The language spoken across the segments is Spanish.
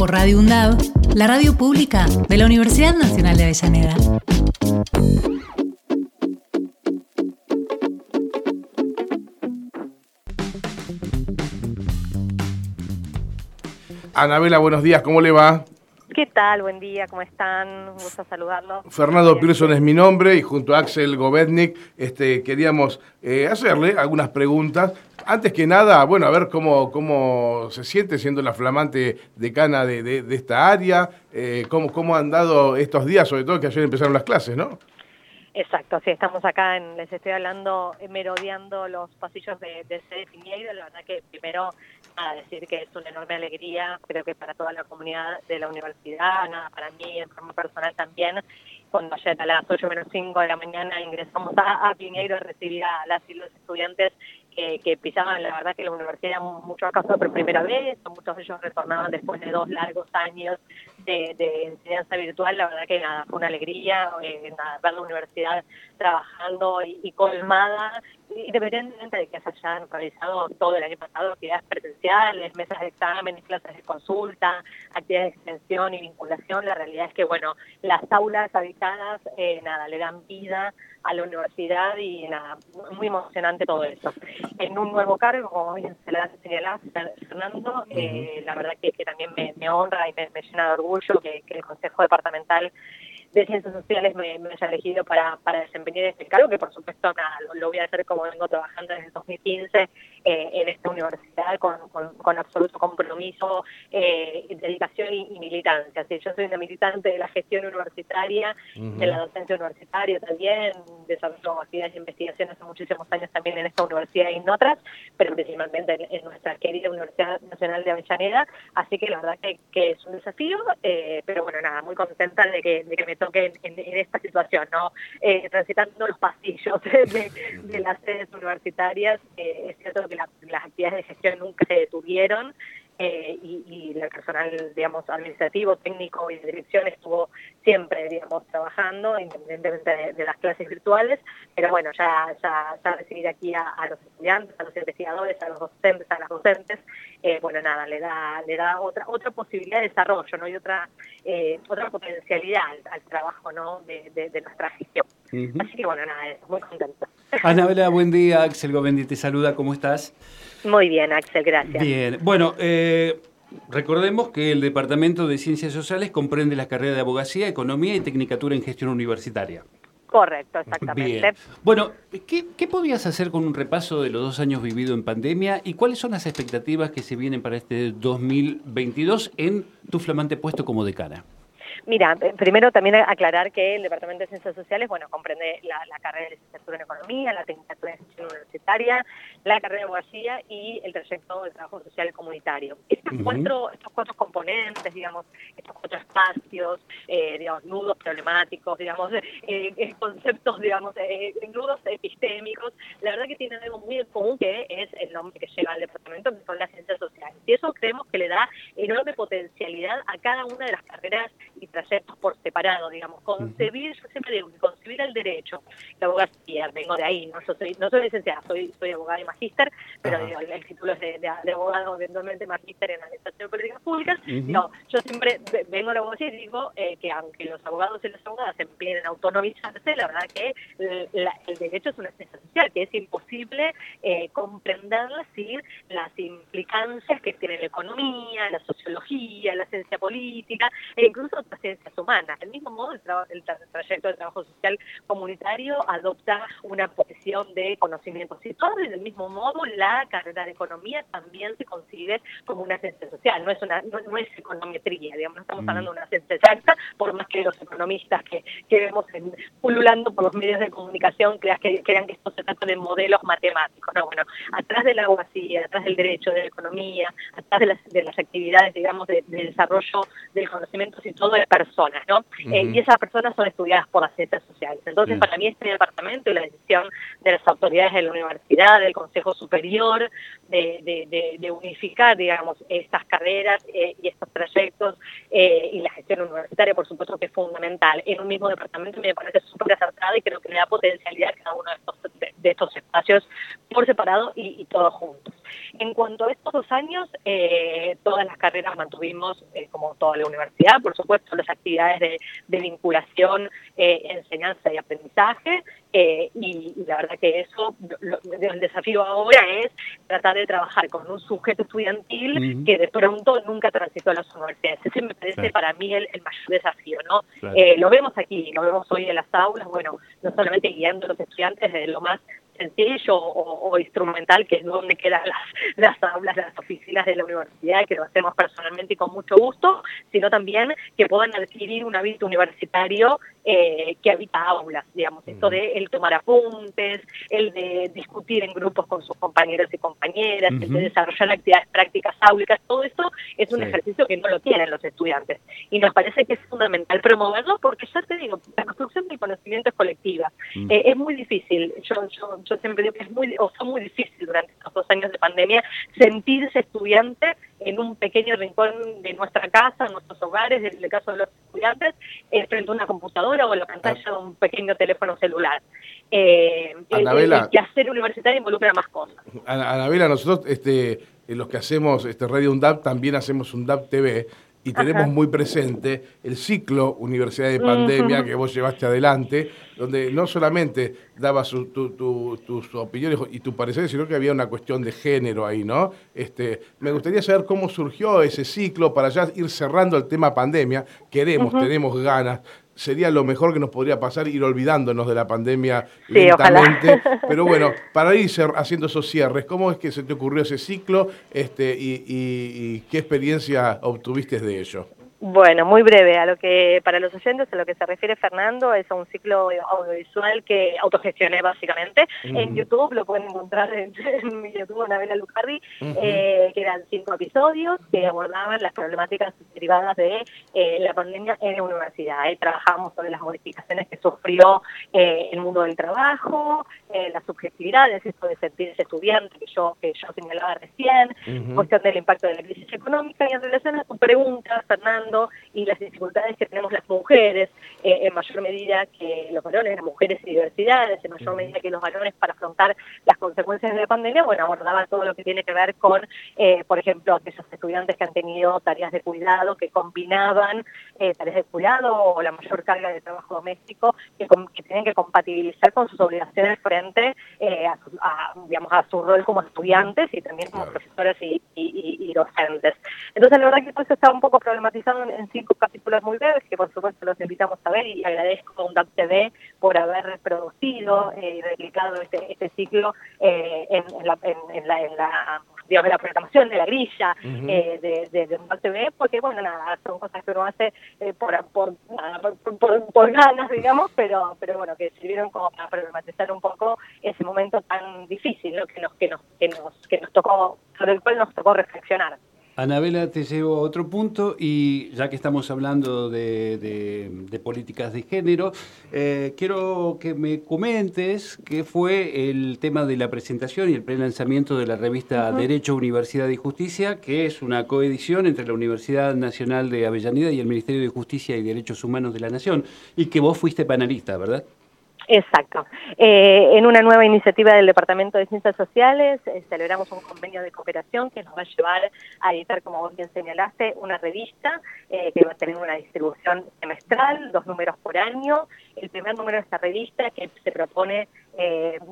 Por Radio UNDAV, la radio pública de la Universidad Nacional de Avellaneda. Anabela, buenos días, ¿cómo le va? ¿Qué tal? Buen día, ¿cómo están? Un gusto saludarlos. Fernando Pearson es mi nombre y junto a Axel Govetnik este, queríamos eh, hacerle algunas preguntas. Antes que nada, bueno, a ver cómo, cómo se siente siendo la flamante decana de, de, de esta área, eh, cómo, cómo han dado estos días, sobre todo que ayer empezaron las clases, ¿no? Exacto, sí, estamos acá, en, les estoy hablando, eh, merodeando los pasillos de, de sede Piñeiro. La verdad que primero, nada, decir que es una enorme alegría, creo que para toda la comunidad de la universidad, nada, para mí en forma personal también. Cuando ayer a las 8 menos 5 de la mañana ingresamos a, a Piñeiro a recibir a las y los estudiantes que, que, pisaban, la verdad que la universidad muchos acaso por primera vez, muchos de ellos retornaban después de dos largos años de, de enseñanza virtual, la verdad que nada, fue una alegría eh, ver la universidad trabajando y colmada, independientemente de que se hayan realizado todo el año pasado actividades presenciales, mesas de exámenes, clases de consulta, actividades de extensión y vinculación, la realidad es que, bueno, las aulas habitadas, eh, nada, le dan vida a la universidad y nada, muy emocionante todo eso. En un nuevo cargo, como bien se le ha señalado Fernando, eh, la verdad que, que también me, me, honra y me, me llena de orgullo que, que el Consejo Departamental de Ciencias Sociales me, me haya elegido para, para desempeñar este cargo, que por supuesto nada, lo, lo, voy a hacer como vengo trabajando desde el 2015 eh, en esta universidad con, con, con absoluto compromiso, eh, dedicación y, y militancia. Así, yo soy una militante de la gestión universitaria, uh -huh. de la docencia universitaria también, desarrollo actividades de investigación hace muchísimos años también en esta universidad y en otras, pero principalmente en, en nuestra querida Universidad Nacional de Avellaneda, así que la verdad que, que es un desafío, eh, pero bueno, nada, muy contenta de que, de que me toque en, en, esta situación, ¿no? Eh, transitando los pasillos de, las sedes universitarias, eh, es cierto que la, las actividades de gestión nunca se detuvieron, eh, y, y, el personal, digamos, administrativo, técnico y de dirección estuvo siempre, digamos, trabajando, independientemente de, las clases virtuales, pero bueno, ya, ya, ya recibir aquí a, los estudiantes, a los investigadores, a los docentes, a las docentes, eh, bueno, nada, le da, le da otra, otra posibilidad de desarrollo, ¿no? Y otra, eh, otra potencialidad al, trabajo, ¿no? De, de nuestra gestión. Uh -huh. Así que bueno, nada, muy contenta. Anabela, buen día. Axel Govendi te saluda. ¿Cómo estás? Muy bien, Axel, gracias. Bien. Bueno, eh, recordemos que el Departamento de Ciencias Sociales comprende las carreras de Abogacía, Economía y Tecnicatura en Gestión Universitaria. Correcto, exactamente. Bien. Bueno, ¿qué, ¿qué podías hacer con un repaso de los dos años vividos en pandemia y cuáles son las expectativas que se vienen para este 2022 en tu flamante puesto como decana? Mira, primero también aclarar que el Departamento de Ciencias Sociales, bueno, comprende la, la carrera de licenciatura en Economía, la Tecnicatura en Gestión Universitaria, la carrera de abogacía y el trayecto de trabajo social y comunitario. Estos, uh -huh. cuatro, estos cuatro componentes, digamos, estos cuatro espacios, eh, digamos, nudos problemáticos, digamos, eh, conceptos, digamos, eh, nudos epistémicos, la verdad que tienen algo muy en común que es el nombre que lleva al departamento, que son las ciencias sociales. Y eso creemos que le da enorme potencialidad a cada una de las carreras y trayectos por separado, digamos, concebir, yo siempre digo concebir el derecho, la abogacía, vengo de ahí, no yo soy, no soy licenciada, soy, soy abogada y magíster, pero digo, el, título es de, de, de, abogado, eventualmente magíster en administración de políticas públicas, uh -huh. no, yo siempre vengo de la abogacía y digo eh, que aunque los abogados y las abogadas se empleen en autonomizarse, la verdad que la, el derecho es una ciencia social, que es imposible eh, comprenderla sin las implicancias que tiene la economía, la sociología, la ciencia política, e incluso otras ciencias humanas. Del mismo modo, el, tra el, tra trayecto de trabajo social comunitario adopta una posición de conocimientos. Y todo del mismo modo, la carrera de economía también se consigue como una ciencia social, no es una no, es econometría, digamos, no estamos hablando de una ciencia exacta, por más que los economistas que, que vemos en, pululando por los medios de comunicación crean que, crean que esto se trata de modelos matemáticos. No, bueno, atrás de la abogacía, atrás del derecho, de la economía, atrás de las, de las actividades, digamos, de, desarrollo del conocimiento y todo de personas, ¿no? Eh, y esas personas son estudiadas por las ciencias sociales. Entonces, para mí este departamento y la decisión de las autoridades de la universidad, del Consejo Superior, de, de, unificar, digamos, estas carreras eh, y estos proyectos eh, y la gestión universitaria, por supuesto que es fundamental. En un mismo departamento me parece súper acertada y creo que le da potencialidad a cada uno de estos, de, estos espacios por separado y, todos juntos. En cuanto a estos dos años, eh, todas las carreras mantuvimos, como toda la universidad, por supuesto, las actividades de, vinculación, enseñanza y aprendizaje, y, la verdad que eso, el desafío ahora es tratar de trabajar con un sujeto estudiantil que de pronto nunca transitó a las universidades. Ese me parece para mí el, mayor desafío, ¿no? Eh, lo vemos aquí, lo vemos hoy en las aulas, bueno, no solamente guiando a los estudiantes desde lo más sencillo o, instrumental, que es donde quedan las, las aulas, las oficinas de la universidad, que lo hacemos personalmente y con mucho gusto, sino también que puedan adquirir un hábito universitario eh, que habita aulas, digamos, esto de el tomar apuntes, el de discutir en grupos con sus compañeros y compañeras, el de desarrollar actividades prácticas áulicas, todo esto es un ejercicio que no lo tienen los estudiantes. Y nos parece que es fundamental promoverlo porque ya te digo, la construcción del conocimiento es colectiva. Eh, es muy difícil, yo, yo, yo siempre digo que es muy, o fue muy difícil durante estos dos años de pandemia sentirse estudiante en un pequeño rincón de nuestra casa, en nuestros hogares, en el caso de los estudiantes, eh, frente a una computadora o la pantalla de un pequeño teléfono celular. Eh, Anabela, el, hacer universitario involucra más cosas. Anabela, nosotros, este, los que hacemos este Radio UNDAP, también hacemos UNDAP TV y tenemos muy presente el ciclo Universidad de Pandemia que vos llevaste adelante, donde no solamente dabas tus opiniones y tu parecer, sino que había una cuestión de género ahí, ¿no? Este, me gustaría saber cómo surgió ese ciclo para ya ir cerrando el tema pandemia. Queremos, tenemos ganas sería lo mejor que nos podría pasar ir olvidándonos de la pandemia lentamente. Pero bueno, para ir haciendo esos cierres, ¿cómo es que se te ocurrió ese ciclo este, y qué experiencia obtuviste de ello? Bueno, muy breve. A lo que para los oyentes a lo que se refiere Fernando es a un ciclo audiovisual que autogestioné básicamente. En YouTube lo pueden encontrar en, mi YouTube Anabela Lucardi, eh, que eran cinco episodios que abordaban las problemáticas derivadas de eh, la pandemia en la universidad. Ahí trabajamos sobre las modificaciones que sufrió eh, el mundo del trabajo, las subjetividades, esto de sentirse estudiante que yo que yo señalaba recién, cuestión del impacto de la crisis económica y en relación a tu pregunta, Fernando y las dificultades que tenemos las eh, en mayor medida que los varones, las mujeres y diversidades, en mayor medida que los varones para afrontar las consecuencias de la pandemia, bueno, abordaba todo lo que tiene que ver con, eh, por ejemplo, aquellos estudiantes que han tenido tareas de cuidado, que combinaban eh, tareas de cuidado o la mayor carga de trabajo doméstico, que, tienen que compatibilizar con sus obligaciones frente a, digamos, a su rol como estudiantes y también como profesores y, y docentes. Entonces, la verdad que todo eso está un poco problematizado en, cinco capítulos muy breves que por supuesto los invitamos a ver y agradezco a UNDAP TV por haber reproducido y eh, replicado este, este ciclo eh, en, la, en, la, en la digamos, la programación de la grilla eh, de, de, TV, porque, bueno, nada, son cosas que uno hace por, por, por, por, ganas, digamos, pero pero bueno, que sirvieron como para problematizar un poco ese momento tan difícil ¿no? que, nos, que, nos, que, nos, que nos tocó, sobre el cual nos tocó reflexionar. Anabela, te llevo a otro punto y ya que estamos hablando de, políticas de género, eh, quiero que me comentes qué fue el tema de la presentación y el prelanzamiento de la revista Derecho, Universidad y Justicia, que es una coedición entre la Universidad Nacional de Avellaneda y el Ministerio de Justicia y Derechos Humanos de la Nación, y que vos fuiste panelista, ¿verdad? Exacto. Eh, en una nueva iniciativa del Departamento de Ciencias Sociales eh, celebramos un convenio de cooperación que nos va a llevar a editar, como vos bien señalaste, una revista eh, que va a tener una distribución semestral, dos números por año. El primer número de esta revista que se propone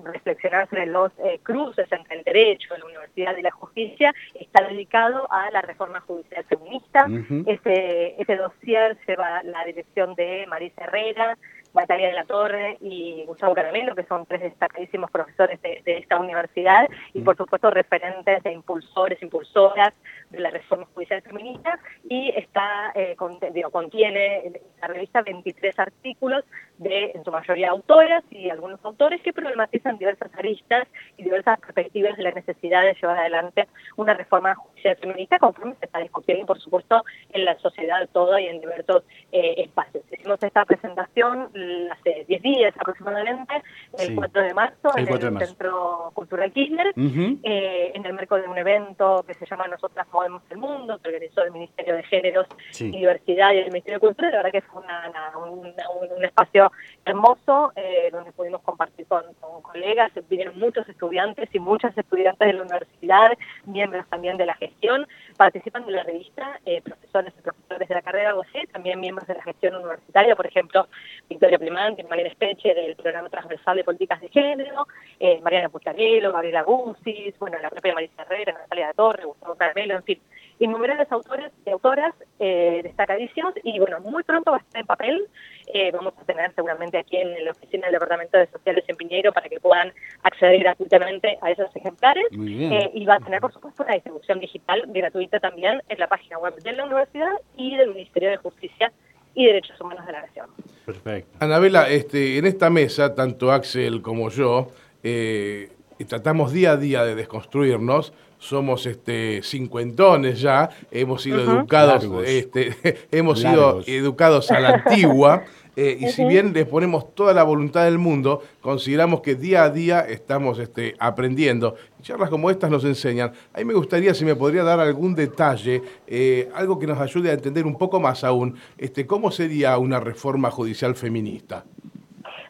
reflexionar sobre los cruces entre el derecho, la universidad y la justicia, está dedicado a la reforma judicial feminista. ese, ese dossier lleva la dirección de Marisa Herrera, Natalia de la Torre y Gustavo Caramelo, que son tres destacadísimos profesores de, esta universidad y por supuesto referentes e impulsores, impulsoras de la reforma judicial feminista. Y está, eh, contiene la revista 23 artículos de en su mayoría autoras y algunos autores que problematizan diversas aristas y diversas perspectivas de la necesidad de llevar adelante una reforma judicial feminista conforme se está discutiendo por supuesto en la sociedad toda y en diversos eh, espacios. Hicimos esta presentación hace 10 días aproximadamente, el 4 de marzo, en el Centro Cultural Kirchner, eh, en el marco de un evento que se llama Nosotras Movemos el Mundo, que organizó el Ministerio de Géneros y Diversidad y el Ministerio de Cultura. La verdad que fue un, espacio hermoso eh, donde pudimos compartir con, colegas, vinieron muchos estudiantes y muchas estudiantes de la universidad, miembros también de la gestión, participan de la revista, eh, profesores y profesores de la carrera OC, también miembros de la gestión universitaria, por ejemplo, Victoria Plimante, Mariana Espeche del Programa Transversal de Políticas de Género, eh, Mariana Pucharello, Gabriela Guzis, bueno, la propia Marisa Herrera, Natalia de Torre, Gustavo Carmelo, en fin, innumerables autores y autoras eh, destacadísimos y bueno, muy pronto va a estar en papel, eh, vamos a tener seguramente aquí en la oficina del Departamento de Sociales en Piñeiro para que puedan acceder gratuitamente a esos ejemplares eh, y va a tener por supuesto una distribución digital gratuita también en la página web de la universidad y del Ministerio de Justicia y Derechos Humanos de la Nación. Perfecto. Anabela, este, en esta mesa, tanto Axel como yo, eh, tratamos día a día de desconstruirnos, somos este cincuentones ya, hemos sido educados, este, hemos sido educados a la antigua. Eh, y si bien les ponemos toda la voluntad del mundo, consideramos que día a día estamos este, aprendiendo. Y charlas como estas nos enseñan. A mí me gustaría si me podría dar algún detalle, eh, algo que nos ayude a entender un poco más aún, este, cómo sería una reforma judicial feminista.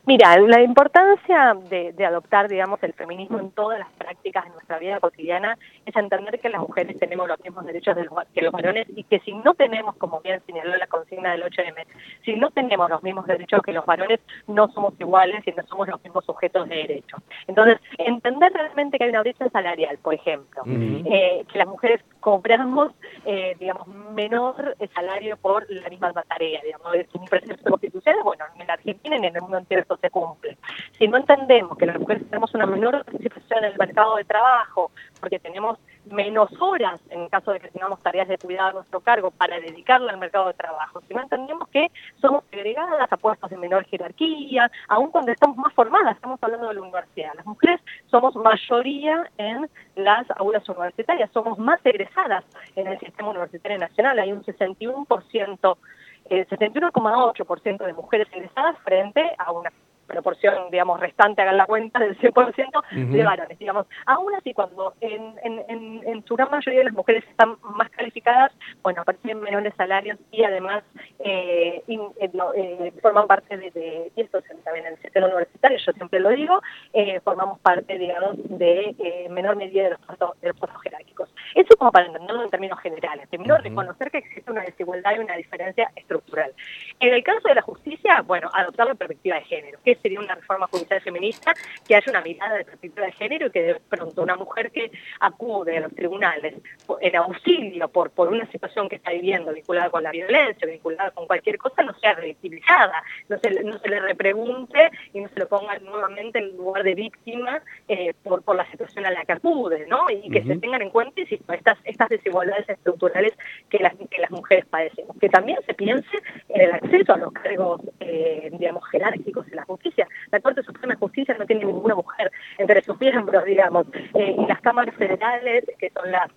Mira, la importancia de, adoptar, digamos, el feminismo en todas las prácticas de nuestra vida cotidiana es entender que las mujeres tenemos los mismos derechos que los varones y que si no tenemos, como bien señaló la consigna del 8M, si no tenemos los mismos derechos que los varones, no somos iguales y no somos los mismos sujetos de derechos. Entonces, entender realmente que hay una brecha salarial, por ejemplo, eh, que las mujeres cobramos, eh, digamos, menor salario por la misma tarea, digamos, es un precepto constitucional, bueno, en la Argentina y en el mundo entero se cumple. Si no entendemos que las mujeres tenemos una menor participación en el mercado de trabajo, porque tenemos menos horas en caso de que tengamos tareas de cuidado a nuestro cargo para dedicarla al mercado de trabajo, si no entendemos que somos agregadas a puestos de menor jerarquía, aun cuando estamos más formadas, estamos hablando de la universidad. Las mujeres somos mayoría en las aulas universitarias, somos más egresadas en el sistema universitario nacional, hay un 61% el 71,8% de mujeres egresadas frente a una proporción, digamos, restante, hagan la cuenta, del 100% de varones, digamos. Aún así, cuando en, en, en, su gran mayoría de las mujeres están más calificadas, bueno, perciben menores salarios y además eh, eh, eh, forman parte de, y esto también en el sistema universitario, yo siempre lo digo, formamos parte, digamos, de menor medida de los puestos, de los puestos jerárquicos. Eso como para entenderlo en términos generales. Primero, reconocer que existe una desigualdad y una diferencia estructural. En el caso de la justicia, bueno, adoptar la perspectiva de género, que sería una reforma judicial feminista, que haya una mirada de perspectiva de género y que de pronto una mujer que acude a los tribunales en auxilio por, por una situación que está viviendo vinculada con la violencia, vinculada con cualquier cosa, no sea revictimizada, no se, no se le repregunte y no se lo ponga nuevamente en lugar de víctima eh, por, por la situación a la que acude, ¿no? Y que se tengan en cuenta estas, estas desigualdades estructurales que las, que las mujeres padecemos. Que también se piense en el acceso a los cargos, eh, digamos, jerárquicos en la justicia. La Corte Suprema de Justicia no tiene ninguna mujer entre sus miembros, digamos, eh, y las cámaras federales, que son las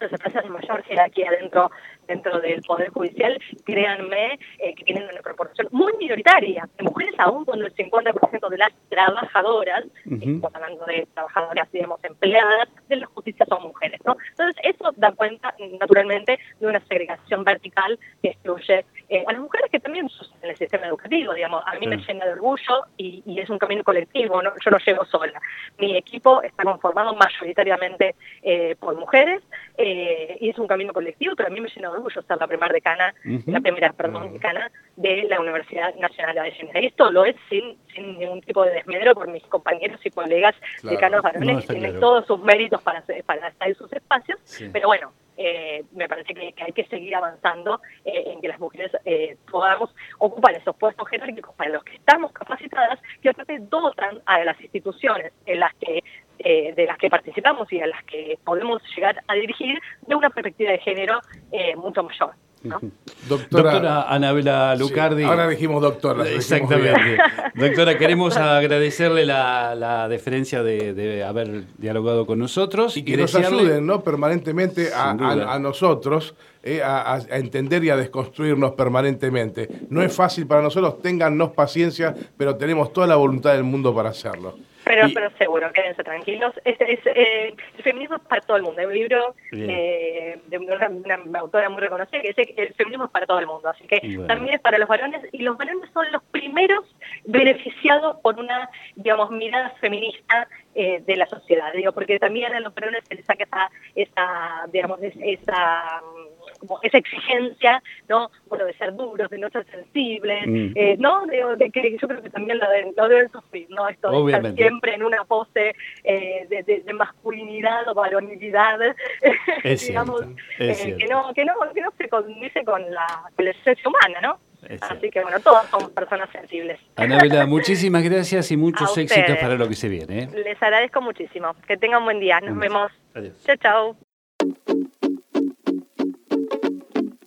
empresas de mayor jerarquía dentro dentro del Poder Judicial, créanme eh, que tienen una proporción muy minoritaria de mujeres, aún cuando el 50% de las trabajadoras, estamos hablando de trabajadoras, digamos, empleadas de la justicia son mujeres, ¿no? Entonces, eso da cuenta, naturalmente, de una segregación vertical que excluye eh, a las mujeres que también en el sistema educativo, digamos, a mí me llena de orgullo y, es un camino colectivo, ¿no? yo no llego sola. Mi equipo está conformado mayoritariamente eh, por mujeres y es un camino colectivo, pero a mí me llena orgullo ser la primera decana, la primera, perdón, decana de la Universidad Nacional de Avellaneda. Y esto lo es sin, sin ningún tipo de desmedro por mis compañeros y colegas decanos varones que tienen todos sus méritos para, para estar en sus espacios, pero bueno, eh, me parece que, hay que seguir avanzando eh, en que las mujeres eh, podamos ocupar esos puestos jerárquicos para los que estamos capacitadas que aparte dotan a las instituciones en las que de las que participamos y a las que podemos llegar a dirigir de una perspectiva de género mucho mayor. Doctora, Anabela Lucardi. ahora dijimos doctora. Exactamente. Doctora, queremos agradecerle la, deferencia de, haber dialogado con nosotros. Y que nos ayuden ¿no? permanentemente a, nosotros eh, a, entender y a desconstruirnos permanentemente. No es fácil para nosotros, téngannos paciencia, pero tenemos toda la voluntad del mundo para hacerlo. Pero, pero seguro, quédense tranquilos. Es, eh, el feminismo es para todo el mundo. Hay un libro eh, de una, autora muy reconocida que dice que el feminismo es para todo el mundo. Así que también es para los varones y los varones son los primeros beneficiados por una, digamos, mirada feminista eh, de la sociedad. Digo, porque también a los varones se les saca esa, esa digamos, esa como esa exigencia, ¿no? Bueno, de ser duros, de no ser sensibles, mm. eh, ¿no? De, que yo creo que también lo, deben, sufrir, ¿no? Esto de estar siempre en una pose eh, de, masculinidad o varonilidad, digamos, eh, que, no, que, no, que no se condice con la, con la esencia humana, ¿no? Así que bueno, todos somos personas sensibles. Anabela, muchísimas gracias y muchos éxitos para lo que se viene. Les agradezco muchísimo. Que tengan un buen día. Nos vemos. Adiós. Chao, chao.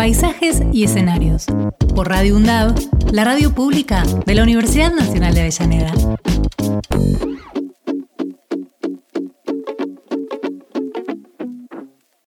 Paisajes y escenarios. Por Radio UNDAV, la radio pública de la Universidad Nacional de Avellaneda.